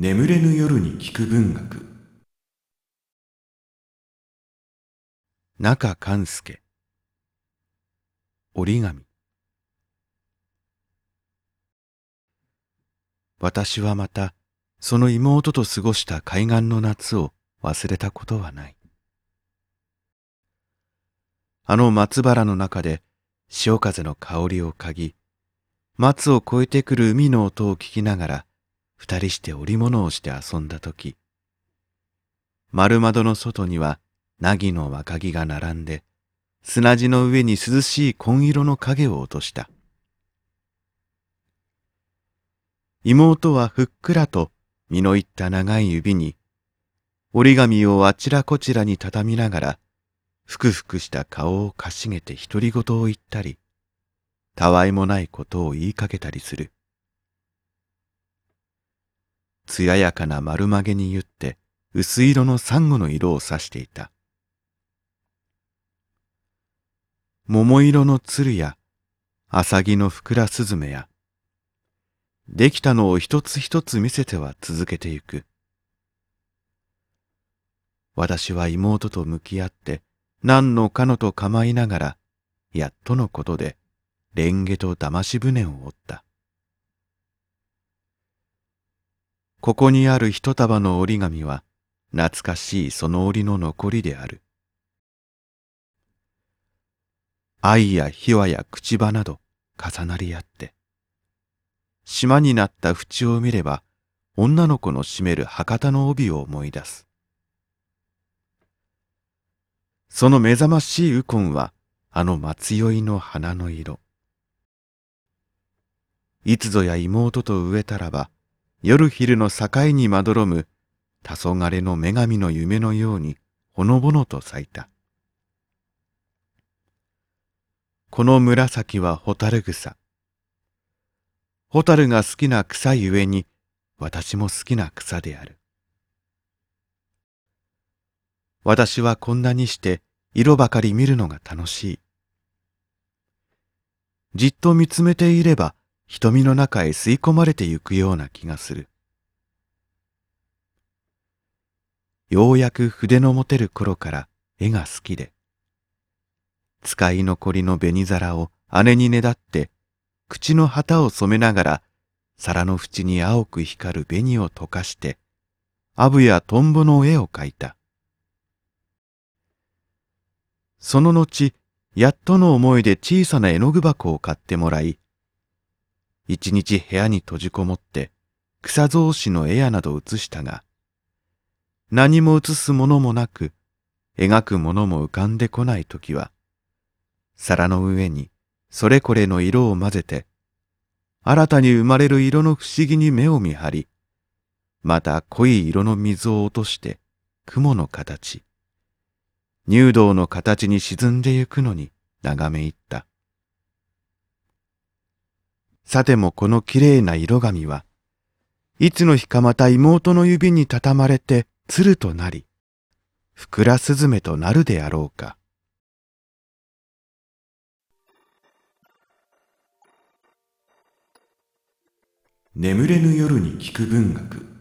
眠れぬ夜に聞く文学。中勘介折り紙。私はまたその妹と過ごした海岸の夏を忘れたことはない。あの松原の中で潮風の香りを嗅ぎ松を越えてくる海の音を聞きながら二人して織物をして遊んだとき、丸窓の外には凪の若木が並んで、砂地の上に涼しい紺色の影を落とした。妹はふっくらと身のいった長い指に、折り紙をあちらこちらに畳みながら、ふくふくした顔をかしげて独り言を言ったり、たわいもないことを言いかけたりする。艶やかな丸曲げにゆって薄色のサンゴの色を指していた。桃色の鶴や、アサギのふくらすずめや、できたのを一つ一つ見せては続けてゆく。私は妹と向き合って何のかのと構いながら、やっとのことで、蓮華と騙し船を折った。ここにある一束の折り紙は懐かしいその折の残りである。愛や秘話や口場など重なり合って、島になった縁を見れば女の子の締める博多の帯を思い出す。その目覚ましいウコンはあの松酔いの花の色。いつぞや妹と植えたらば夜昼の境にまどろむ黄昏の女神の夢のようにほのぼのと咲いた。この紫は蛍草。蛍が好きな草ゆえに私も好きな草である。私はこんなにして色ばかり見るのが楽しい。じっと見つめていれば瞳の中へ吸い込まれてゆくような気がする。ようやく筆の持てる頃から絵が好きで、使い残りの紅皿を姉にねだって、口の旗を染めながら、皿の縁に青く光る紅を溶かして、アブやトンボの絵を描いた。その後、やっとの思いで小さな絵の具箱を買ってもらい、一日部屋に閉じこもって草草子の絵やなど写したが、何も写すものもなく、描くものも浮かんでこないときは、皿の上にそれこれの色を混ぜて、新たに生まれる色の不思議に目を見張り、また濃い色の水を落として雲の形、入道の形に沈んでゆくのに眺め入った。さてもこのきれいな色紙は、いつの日かまた妹の指に畳まれて鶴となり、ふくらすずめとなるであろうか。眠れぬ夜に聞く文学